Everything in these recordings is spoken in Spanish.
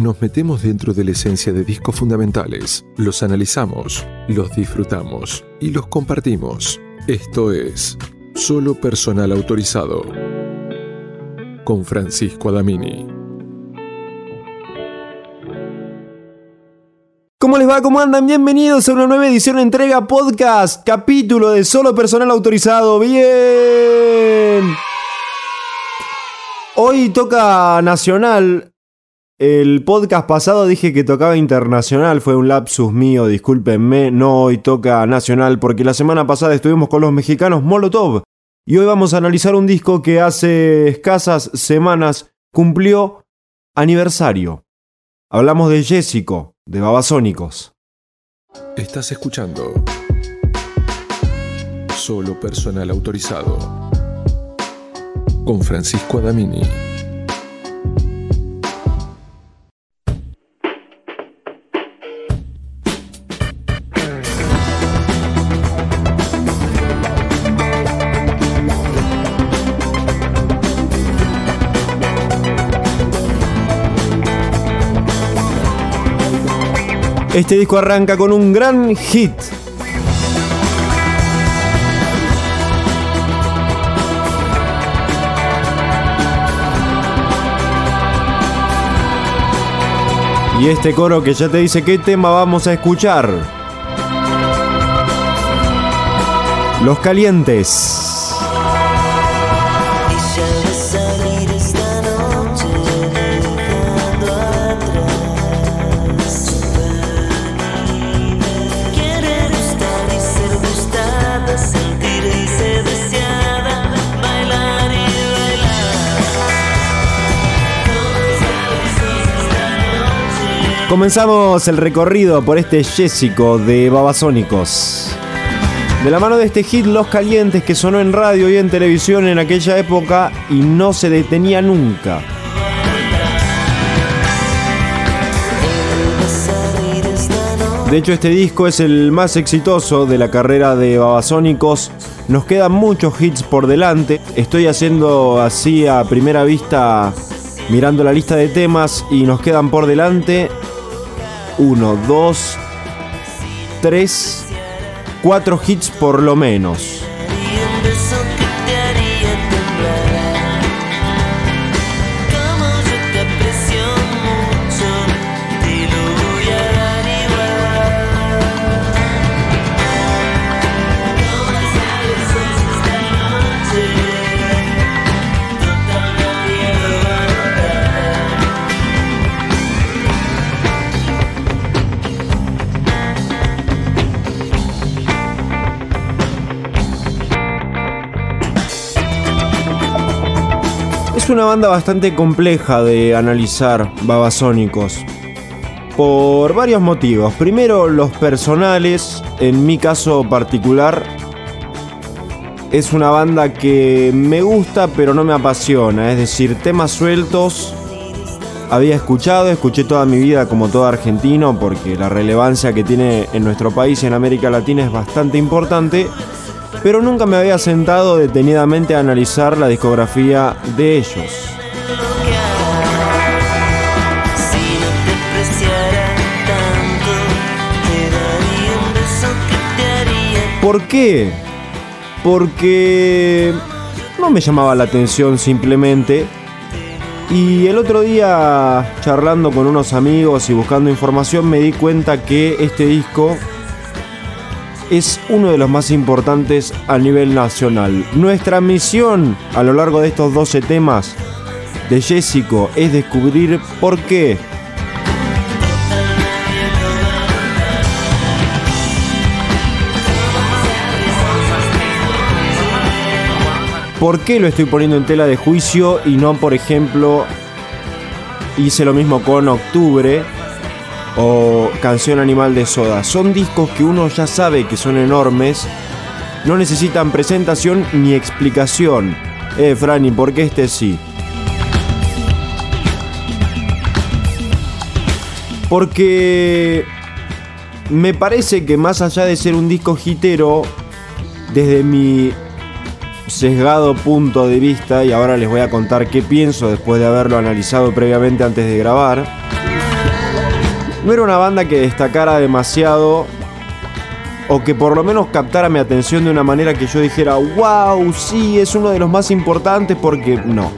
Nos metemos dentro de la esencia de discos fundamentales, los analizamos, los disfrutamos y los compartimos. Esto es Solo Personal Autorizado con Francisco Adamini. ¿Cómo les va? ¿Cómo andan? Bienvenidos a una nueva edición de entrega podcast, capítulo de Solo Personal Autorizado. Bien. Hoy toca nacional. El podcast pasado dije que tocaba internacional, fue un lapsus mío, discúlpenme. No, hoy toca nacional porque la semana pasada estuvimos con los mexicanos Molotov y hoy vamos a analizar un disco que hace escasas semanas cumplió aniversario. Hablamos de Jessico, de Babasónicos. Estás escuchando Solo Personal Autorizado con Francisco Adamini. Este disco arranca con un gran hit. Y este coro que ya te dice qué tema vamos a escuchar. Los calientes. Comenzamos el recorrido por este Jessico de Babasónicos. De la mano de este hit Los Calientes que sonó en radio y en televisión en aquella época y no se detenía nunca. De hecho este disco es el más exitoso de la carrera de Babasónicos. Nos quedan muchos hits por delante. Estoy haciendo así a primera vista mirando la lista de temas y nos quedan por delante 1, 2, 3, 4 hits por lo menos. Una banda bastante compleja de analizar, Babasónicos. Por varios motivos. Primero, los personales. En mi caso particular, es una banda que me gusta pero no me apasiona. Es decir, temas sueltos. Había escuchado, escuché toda mi vida como todo argentino porque la relevancia que tiene en nuestro país y en América Latina es bastante importante pero nunca me había sentado detenidamente a analizar la discografía de ellos. ¿Por qué? Porque no me llamaba la atención simplemente. Y el otro día, charlando con unos amigos y buscando información, me di cuenta que este disco es uno de los más importantes a nivel nacional. Nuestra misión a lo largo de estos 12 temas de Jessico es descubrir por qué. ¿Por qué lo estoy poniendo en tela de juicio y no, por ejemplo, hice lo mismo con Octubre o Canción Animal de Soda? Son discos que uno ya sabe que son enormes, no necesitan presentación ni explicación. Eh, Franny, ¿por qué este sí? Porque me parece que más allá de ser un disco hitero, desde mi sesgado punto de vista, y ahora les voy a contar qué pienso después de haberlo analizado previamente antes de grabar, No era una banda que destacara demasiado o que por lo menos captara mi atención de una manera que yo dijera, wow, sí, es uno de los más importantes porque no.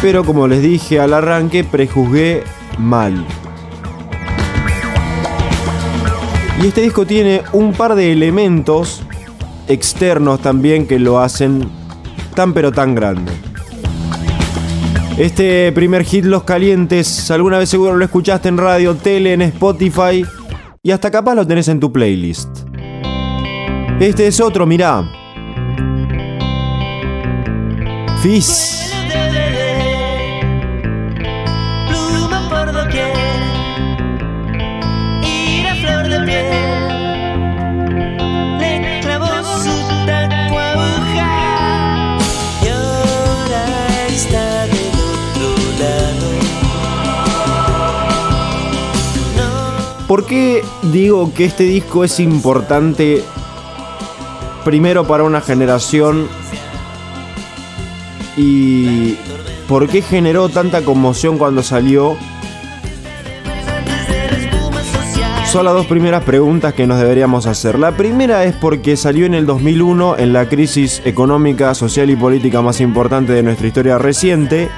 Pero como les dije al arranque, prejuzgué mal. Y este disco tiene un par de elementos externos también que lo hacen tan pero tan grande. Este primer hit, Los Calientes, alguna vez seguro lo escuchaste en radio, tele, en Spotify y hasta capaz lo tenés en tu playlist. Este es otro, mirá. Fizz. ¿Por qué digo que este disco es importante primero para una generación y por qué generó tanta conmoción cuando salió? Son las dos primeras preguntas que nos deberíamos hacer. La primera es porque salió en el 2001 en la crisis económica, social y política más importante de nuestra historia reciente.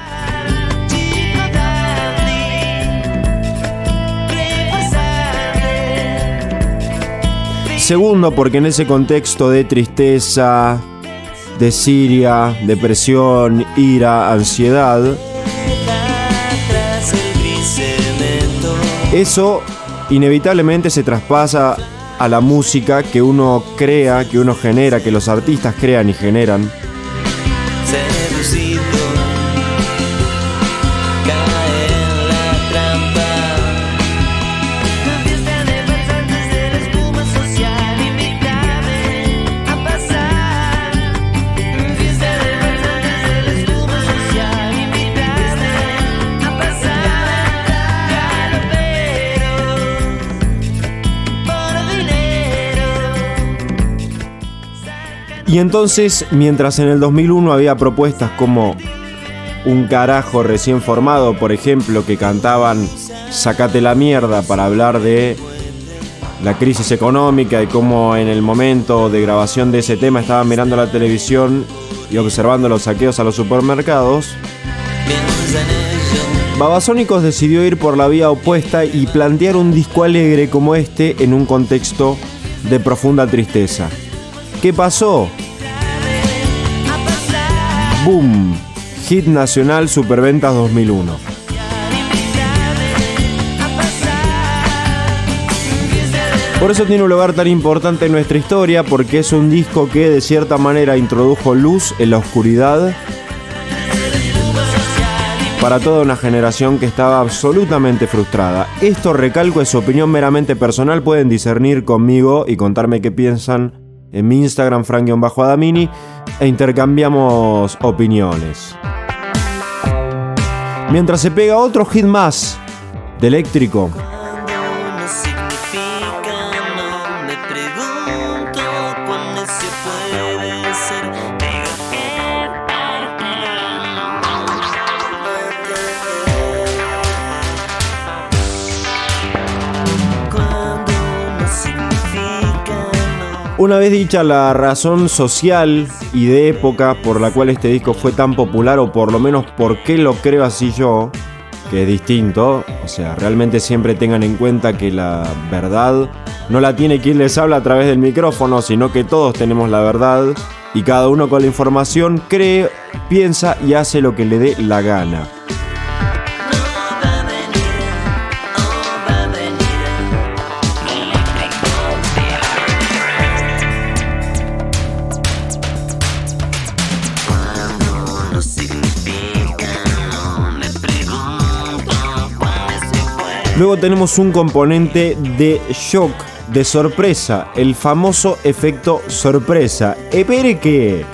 Segundo, porque en ese contexto de tristeza, de Siria, depresión, ira, ansiedad, eso inevitablemente se traspasa a la música que uno crea, que uno genera, que los artistas crean y generan. Y entonces, mientras en el 2001 había propuestas como un carajo recién formado, por ejemplo, que cantaban Sacate la mierda para hablar de la crisis económica y cómo en el momento de grabación de ese tema estaban mirando la televisión y observando los saqueos a los supermercados. Babasónicos decidió ir por la vía opuesta y plantear un disco alegre como este en un contexto de profunda tristeza. ¿Qué pasó? ¡Boom! Hit nacional Superventas 2001. Por eso tiene un lugar tan importante en nuestra historia, porque es un disco que de cierta manera introdujo luz en la oscuridad para toda una generación que estaba absolutamente frustrada. Esto, recalco, es opinión meramente personal, pueden discernir conmigo y contarme qué piensan en mi Instagram, frank-adamini, e intercambiamos opiniones. Mientras se pega otro hit más de eléctrico, Una vez dicha la razón social y de época por la cual este disco fue tan popular, o por lo menos por qué lo creo así yo, que es distinto, o sea, realmente siempre tengan en cuenta que la verdad no la tiene quien les habla a través del micrófono, sino que todos tenemos la verdad y cada uno con la información cree, piensa y hace lo que le dé la gana. Luego tenemos un componente de shock, de sorpresa, el famoso efecto sorpresa. ¿Espere qué?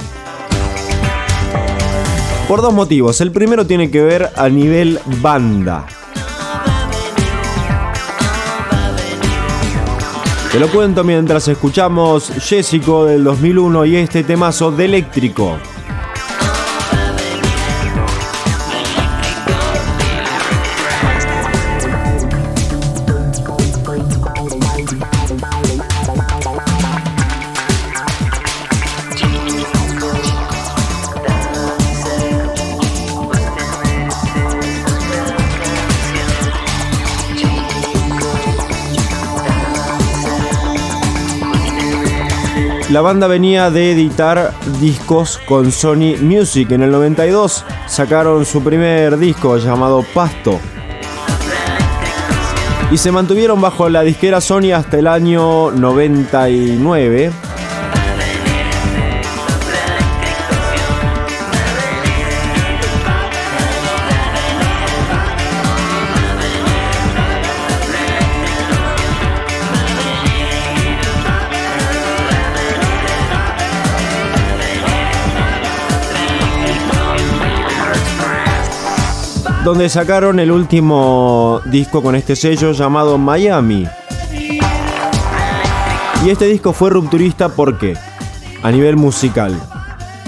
Por dos motivos. El primero tiene que ver a nivel banda. Te lo cuento mientras escuchamos Jessico del 2001 y este temazo de eléctrico. La banda venía de editar discos con Sony Music. En el 92 sacaron su primer disco llamado Pasto. Y se mantuvieron bajo la disquera Sony hasta el año 99. Donde sacaron el último disco con este sello llamado Miami. Y este disco fue rupturista porque, a nivel musical,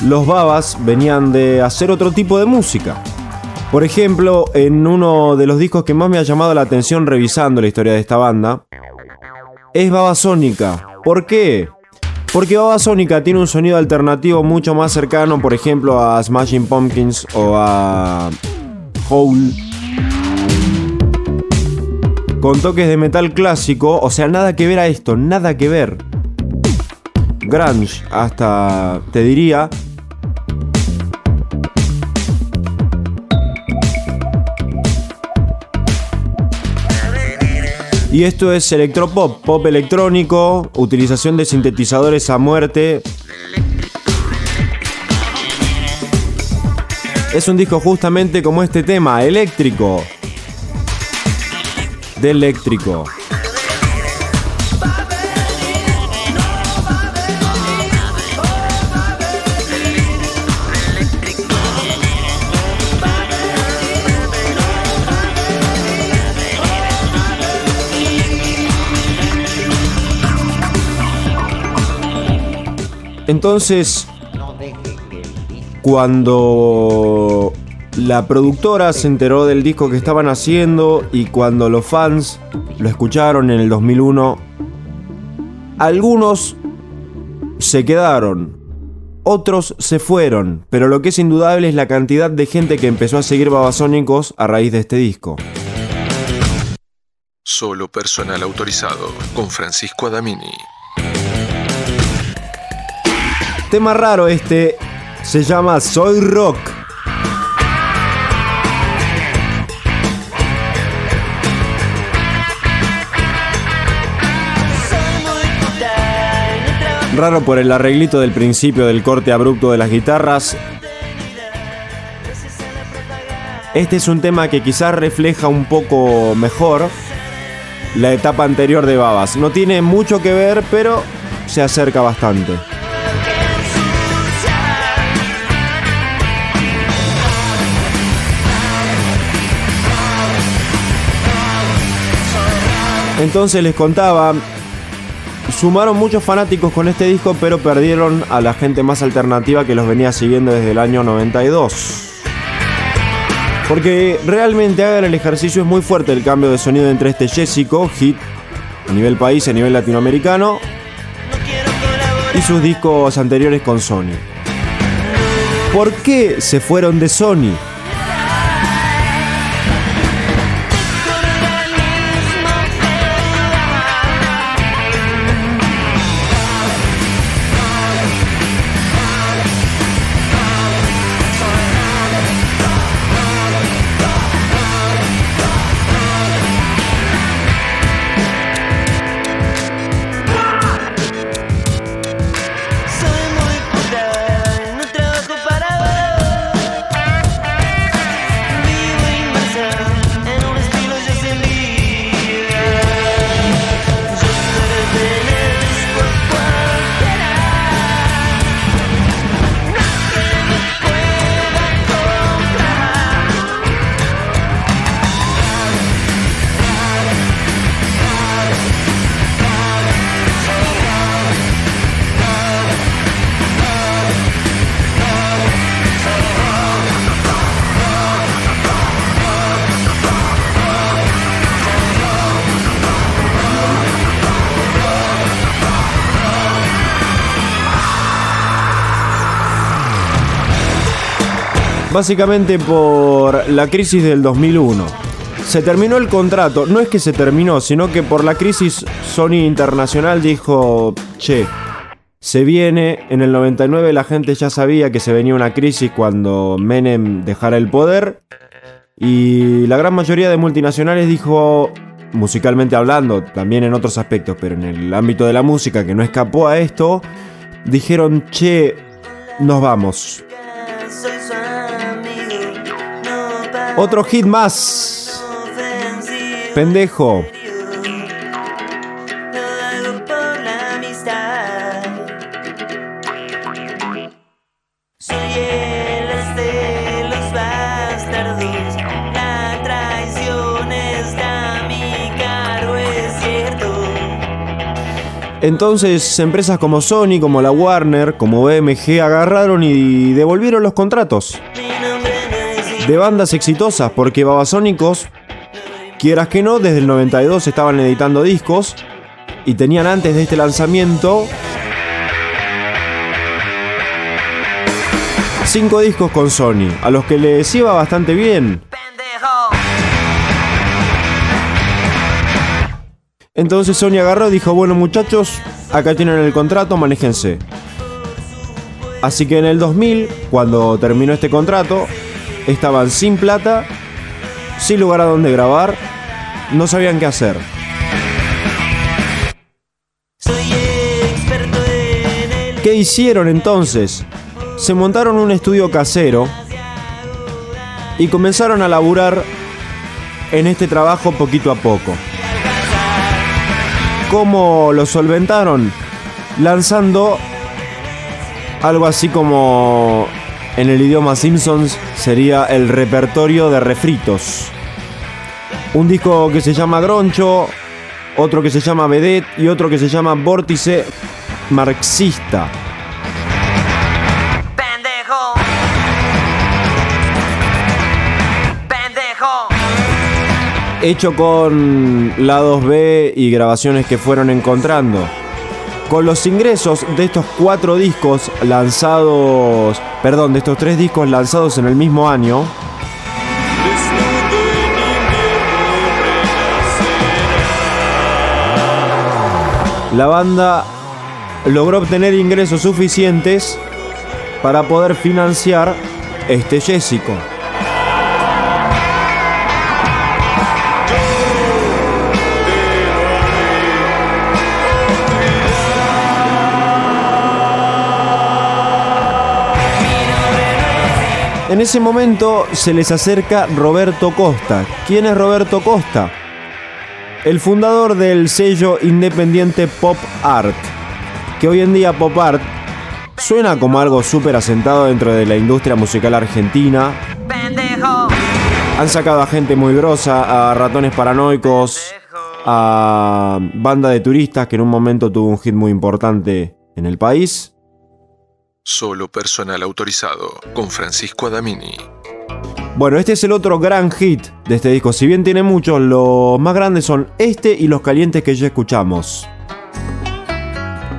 los Babas venían de hacer otro tipo de música. Por ejemplo, en uno de los discos que más me ha llamado la atención revisando la historia de esta banda, es Babasónica. ¿Por qué? Porque Babasónica tiene un sonido alternativo mucho más cercano, por ejemplo, a Smashing Pumpkins o a con toques de metal clásico, o sea, nada que ver a esto, nada que ver. Grunge, hasta te diría. Y esto es electropop, pop electrónico, utilización de sintetizadores a muerte, es un disco justamente como este tema, eléctrico. De eléctrico. Entonces, cuando la productora se enteró del disco que estaban haciendo y cuando los fans lo escucharon en el 2001, algunos se quedaron, otros se fueron, pero lo que es indudable es la cantidad de gente que empezó a seguir Babasónicos a raíz de este disco. Solo personal autorizado con Francisco Adamini. Tema raro este, se llama Soy Rock. Raro por el arreglito del principio del corte abrupto de las guitarras. Este es un tema que quizás refleja un poco mejor la etapa anterior de Babas. No tiene mucho que ver, pero se acerca bastante. Entonces les contaba, sumaron muchos fanáticos con este disco, pero perdieron a la gente más alternativa que los venía siguiendo desde el año 92. Porque realmente hagan el ejercicio es muy fuerte el cambio de sonido entre este Jessico, hit a nivel país, a nivel latinoamericano, y sus discos anteriores con Sony. ¿Por qué se fueron de Sony? Básicamente por la crisis del 2001. Se terminó el contrato, no es que se terminó, sino que por la crisis Sony Internacional dijo, che, Se viene, en el 99 la gente ya sabía que se venía una crisis cuando Menem dejara el poder y la gran mayoría de multinacionales dijo, musicalmente hablando, también en otros aspectos, pero en el ámbito de la música que no escapó a esto, dijeron, che, nos vamos. Mi cargo, es cierto. Entonces empresas como Sony, como la Warner, como BMG agarraron y devolvieron los contratos de bandas exitosas porque Babasónicos, quieras que no, desde el 92 estaban editando discos y tenían antes de este lanzamiento cinco discos con Sony, a los que les iba bastante bien. Entonces Sony agarró y dijo, bueno muchachos, acá tienen el contrato, manéjense. Así que en el 2000, cuando terminó este contrato, estaban sin plata, sin lugar a donde grabar, no sabían qué hacer. ¿Qué hicieron entonces? Se montaron un estudio casero y comenzaron a laburar en este trabajo poquito a poco. ¿Cómo lo solventaron? Lanzando algo así como en el idioma Simpsons sería el repertorio de refritos. Un disco que se llama Groncho, otro que se llama Vedette y otro que se llama Vórtice Marxista. pendejo. Pendejo. hecho con lados B y grabaciones que fueron encontrando. Con los ingresos de estos cuatro discos lanzados, perdón, de estos tres discos lanzados en el mismo año, la banda logró obtener ingresos suficientes para poder financiar este Jessico. En ese momento se les acerca Roberto Costa. ¿Quién es Roberto Costa? El fundador del sello independiente Pop Art. Que hoy en día Pop Art suena como algo súper asentado dentro de la industria musical argentina. Han sacado a gente muy grosa, a ratones paranoicos, a banda de turistas que en un momento tuvo un hit muy importante en el país. Solo personal autorizado con Francisco Adamini. Bueno, este es el otro gran hit de este disco. Si bien tiene muchos, los más grandes son este y los calientes que ya escuchamos.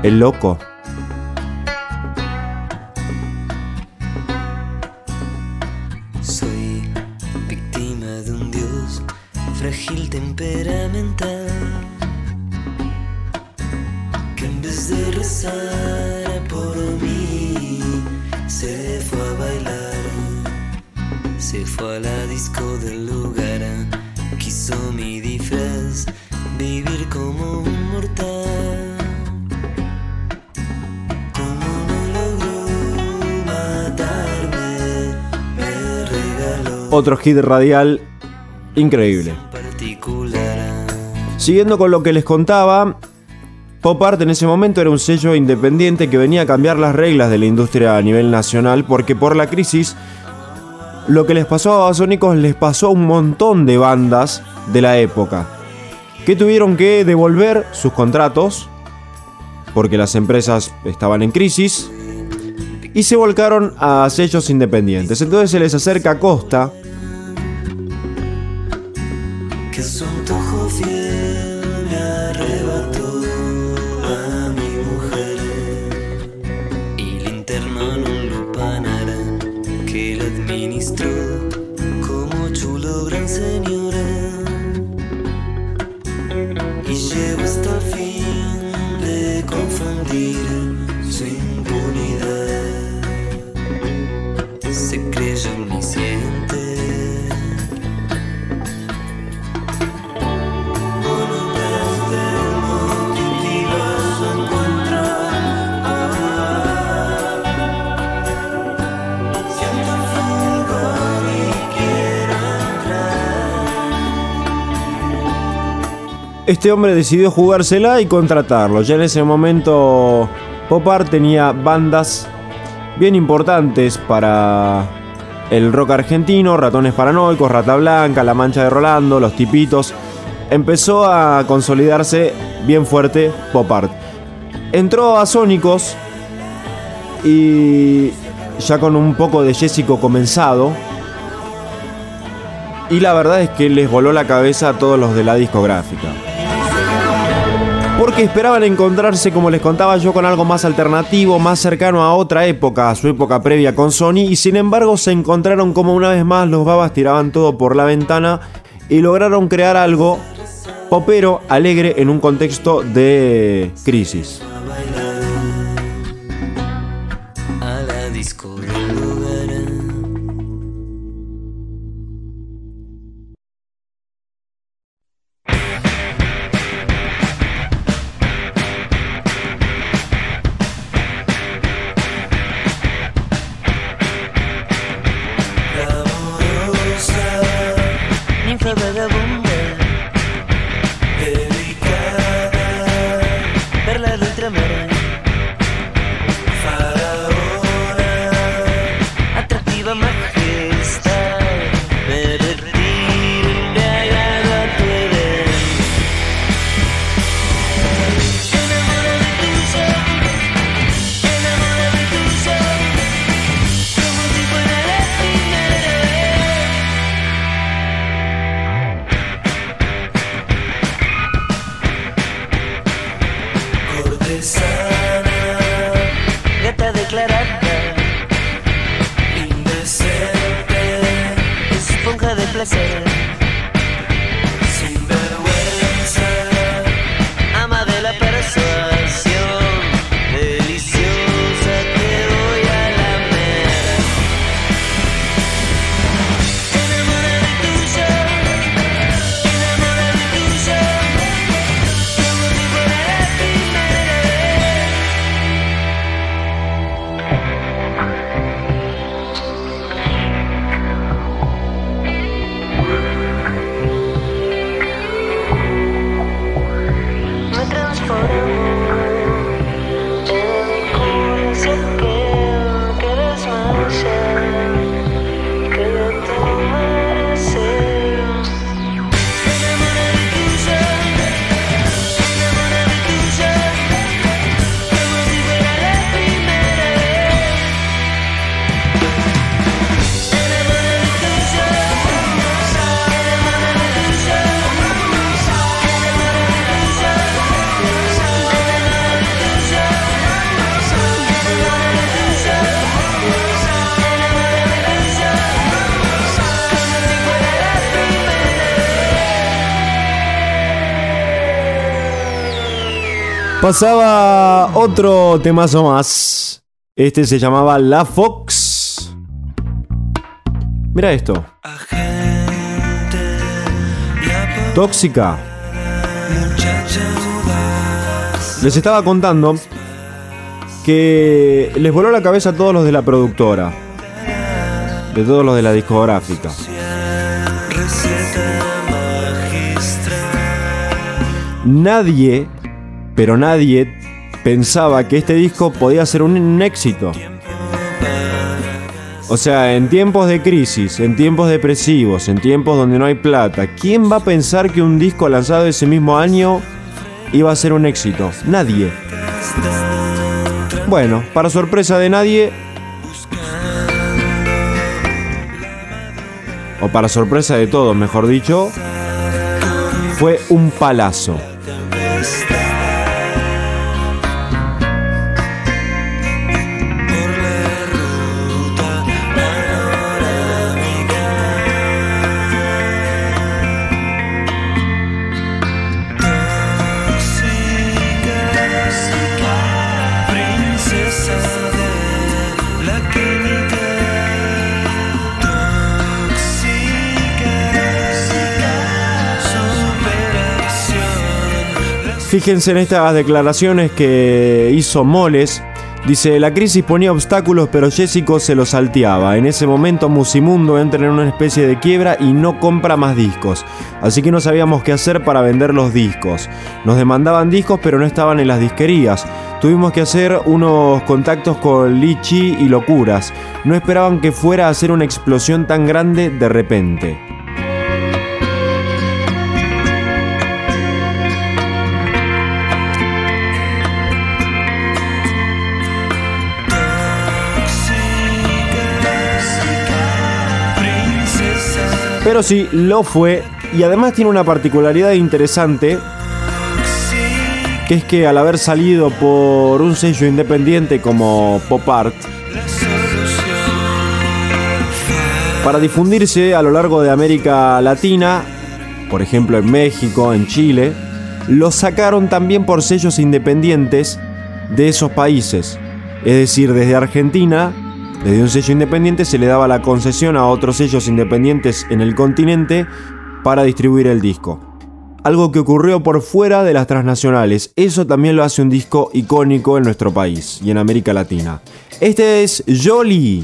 El loco. Soy víctima de un dios frágil temperamental que en vez de rezar se fue a la disco del lugar, quiso mi disfraz vivir como un mortal. Como no logró matarme, me regaló Otro hit radial increíble. Siguiendo con lo que les contaba, Pop Art en ese momento era un sello independiente que venía a cambiar las reglas de la industria a nivel nacional porque por la crisis lo que les pasó a Babasónicos les pasó a un montón de bandas de la época que tuvieron que devolver sus contratos porque las empresas estaban en crisis y se volcaron a sellos independientes. Entonces se les acerca Costa Este hombre decidió jugársela y contratarlo. Ya en ese momento Popar tenía bandas bien importantes para el rock argentino, Ratones Paranoicos, Rata Blanca, La Mancha de Rolando, Los Tipitos. Empezó a consolidarse bien fuerte Popart. Entró a Sónicos y ya con un poco de Jessico comenzado. Y la verdad es que les voló la cabeza a todos los de la discográfica porque esperaban encontrarse, como les contaba yo, con algo más alternativo, más cercano a otra época, a su época previa con Sony, y sin embargo se encontraron como una vez más los babas tiraban todo por la ventana y lograron crear algo popero, alegre en un contexto de crisis. Pasaba otro temazo más. Este se llamaba La Fox. Mira esto. Tóxica. Les estaba contando que les voló la cabeza a todos los de la productora. De todos los de la discográfica. Nadie, pero nadie pensaba que este disco podía ser un, éxito. O sea, en tiempos de crisis, en tiempos depresivos, en tiempos donde no hay plata, ¿quién va a pensar que un disco lanzado ese mismo año iba a ser un éxito? Nadie. Bueno, para sorpresa de nadie, o para sorpresa de todos, mejor dicho, fue un palazo. Fíjense en estas declaraciones que hizo Moles. Dice, la crisis ponía obstáculos pero Jessico se los salteaba. En ese momento Musimundo entra en una especie de quiebra y no compra más discos. Así que no sabíamos qué hacer para vender los discos. Nos demandaban discos pero no estaban en las disquerías. Tuvimos que hacer unos contactos con Lichi y Locuras. No esperaban que fuera a hacer una explosión tan grande de repente. Pero sí, lo fue y además tiene una particularidad interesante que es que al haber salido por un sello independiente como Pop Art, para difundirse a lo largo de América Latina, por ejemplo en México, en Chile, lo sacaron también por sellos independientes de esos países. Es decir, desde Argentina, desde un sello independiente se le daba la concesión a otros sellos independientes en el continente para distribuir el disco. Algo que ocurrió por fuera de las transnacionales. Eso también lo hace un disco icónico en nuestro país y en América Latina. Este es Jolie.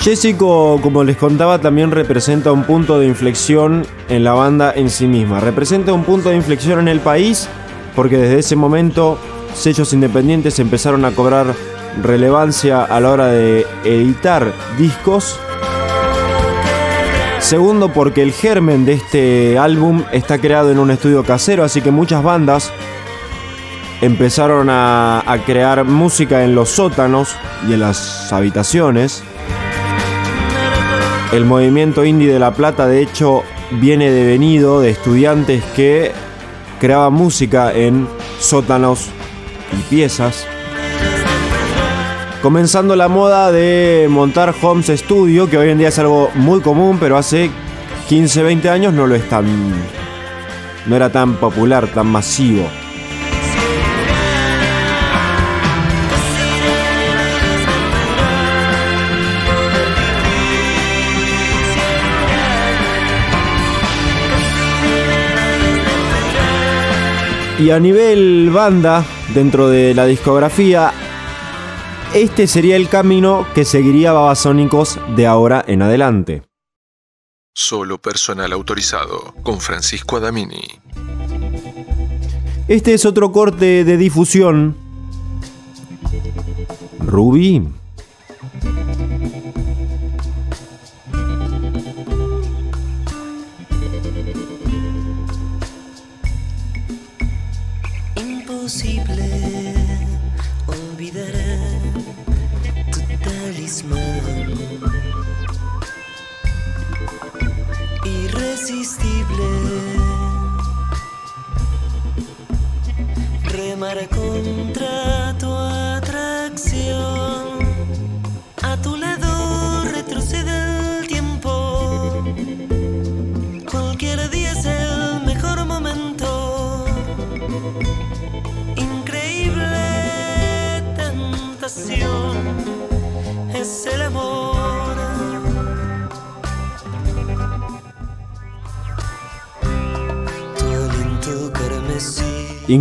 Jessico, como les contaba, también representa un punto de inflexión en la banda en sí misma. Representa un punto de inflexión en el país porque desde ese momento sellos independientes empezaron a cobrar relevancia a la hora de editar discos. Segundo, porque el germen de este álbum está creado en un estudio casero, así que muchas bandas empezaron a, a crear música en los sótanos y en las habitaciones. El movimiento indie de La Plata, de hecho, viene devenido de estudiantes que creaban música en sótanos y piezas. Comenzando la moda de montar homes studio, que hoy en día es algo muy común, pero hace 15, 20 años no lo es tan. no era tan popular, tan masivo. Y a nivel banda, dentro de la discografía, este sería el camino que seguiría Babasónicos de ahora en adelante. Solo personal autorizado con Francisco Adamini. Este es otro corte de difusión. Rubí.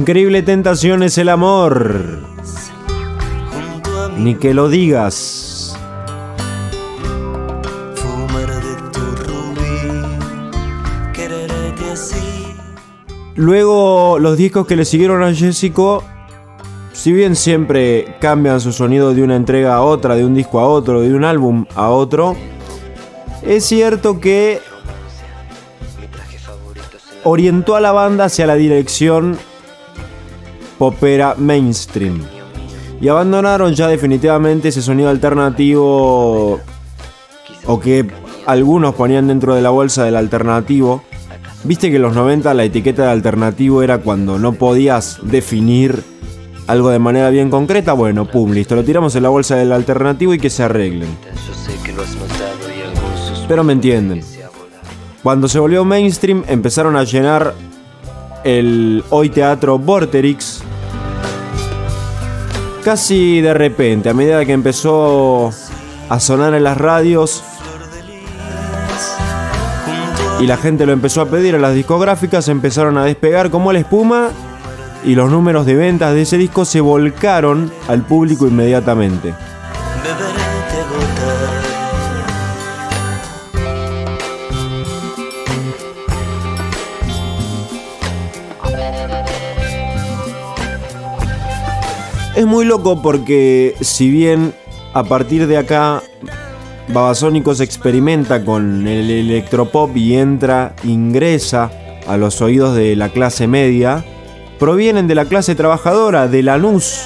Increíble tentación es el amor. Ni que lo digas. Luego, los discos que le siguieron a Jessico, si bien siempre cambian su sonido de una entrega a otra, de un disco a otro, de un álbum a otro, es cierto que orientó a la banda hacia la dirección popera mainstream. Y abandonaron ya definitivamente ese sonido alternativo o que algunos ponían dentro de la bolsa del alternativo. Viste que en los 90 la etiqueta de alternativo era cuando no podías definir algo de manera bien concreta. Bueno, pum, listo, lo tiramos en la bolsa del alternativo y que se arreglen. Pero me entienden. Cuando se volvió mainstream empezaron a llenar el hoy teatro Vorterix. Casi de repente, a medida que empezó a sonar en las radios y la gente lo empezó a pedir a las discográficas, empezaron a despegar como la espuma y los números de ventas de ese disco se volcaron al público inmediatamente. Es muy loco porque si bien a partir de acá Babasónicos experimenta con el electropop y entra, ingresa a los oídos de la clase media, provienen de la clase trabajadora, de Lanús.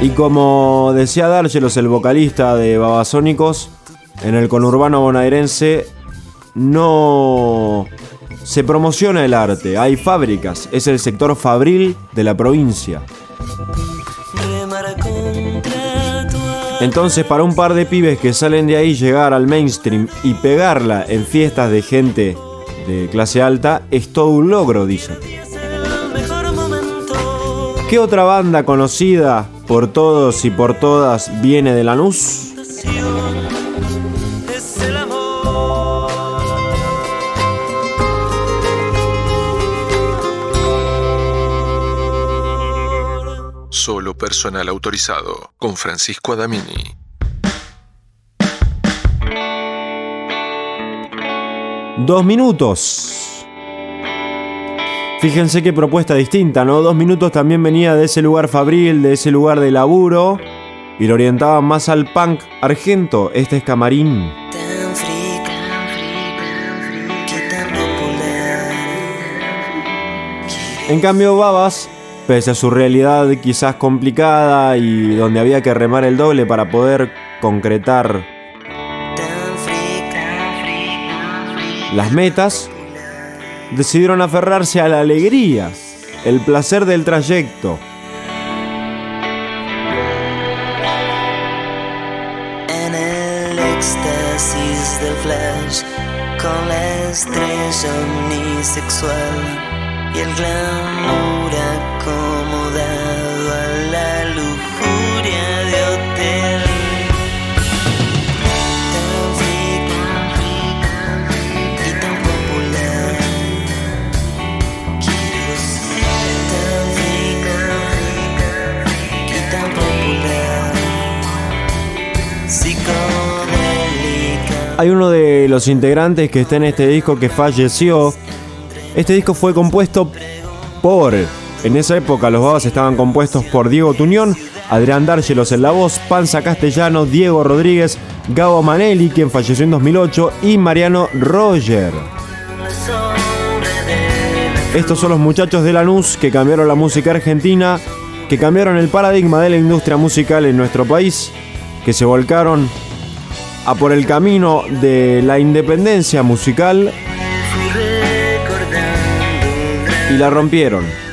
Y como decía Dárgelos, el vocalista de Babasónicos, en el conurbano bonaerense no se promociona el arte, hay fábricas, es el sector fabril de la provincia. Entonces, para un par de pibes que salen de ahí llegar al mainstream y pegarla en fiestas de gente de clase alta es todo un logro, dicen. ¿Qué otra banda conocida por todos y por todas viene de Lanús? Personal autorizado con Francisco Adamini. Dos minutos. Fíjense qué propuesta distinta, ¿no? Dos minutos también venía de ese lugar fabril, de ese lugar de laburo, y lo orientaban más al punk argento. Este es Camarín. Tan frío, tan frío, que tan popular. En cambio, Babas, pese a su realidad quizás complicada y donde había que remar el doble para poder concretar las metas, decidieron aferrarse a la alegría, el placer del trayecto. Con la estrella y el glamour Hay uno de los integrantes que está en este disco que falleció. Este disco fue compuesto por. En esa época los babas estaban compuestos por Diego Tuñón, Adrián Dárgelos en la voz, Panza Castellano, Diego Rodríguez, Gabo Manelli, quien falleció en 2008, y Mariano Roger. Estos son los muchachos de Lanús que cambiaron la música argentina, que cambiaron el paradigma de la industria musical en nuestro país, que se volcaron a por el camino de la independencia musical y la rompieron.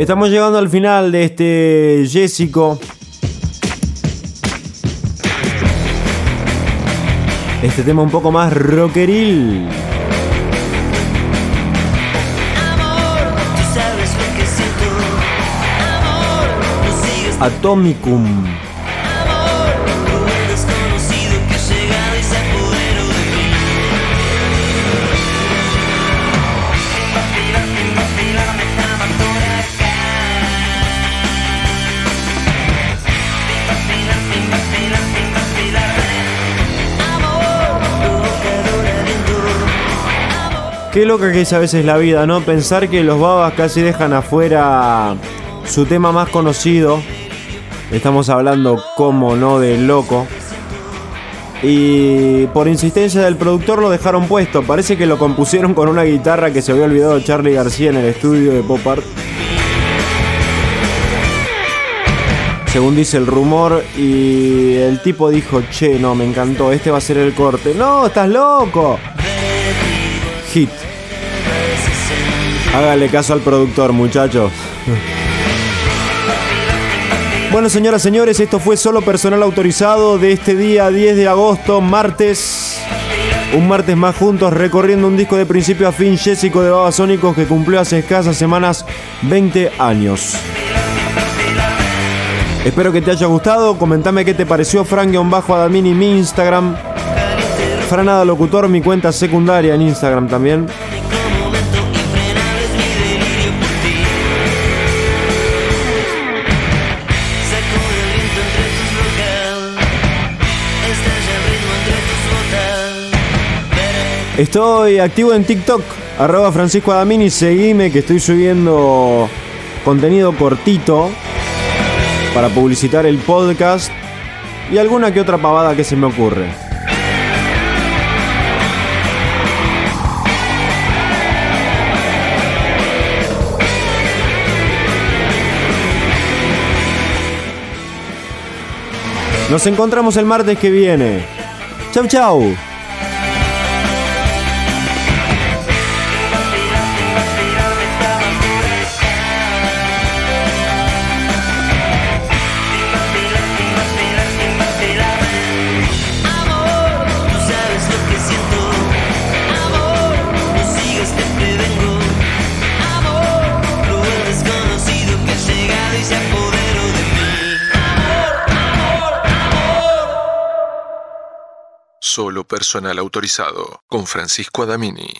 Estamos llegando al final de este Jessico. Este tema un poco más rockeril. Amor, Qué loca que es a veces la vida, ¿no? Pensar que los babas casi dejan afuera su tema más conocido. Estamos hablando, como no, del loco. Y por insistencia del productor lo dejaron puesto. Parece que lo compusieron con una guitarra que se había olvidado Charlie García en el estudio de Pop Art. Según dice el rumor, y el tipo dijo, che, no, me encantó, este va a ser el corte. No, estás loco. Hit. Hágale caso al productor, muchachos. Bueno, señoras, señores, esto fue solo personal autorizado de este día 10 de agosto, martes. Un martes más juntos recorriendo un disco de principio a fin, Jessico de Babasónicos, que cumplió hace escasas semanas 20 años. Espero que te haya gustado. Comentame qué te pareció Frank-Adamini, mi Instagram. Franada Locutor, mi cuenta secundaria en Instagram también. Estoy activo en TikTok, arroba Francisco Adamini, seguime que estoy subiendo contenido cortito para publicitar el podcast y alguna que otra pavada que se me ocurre. Nos encontramos el martes que viene. Chau chau. Solo personal autorizado con Francisco Adamini.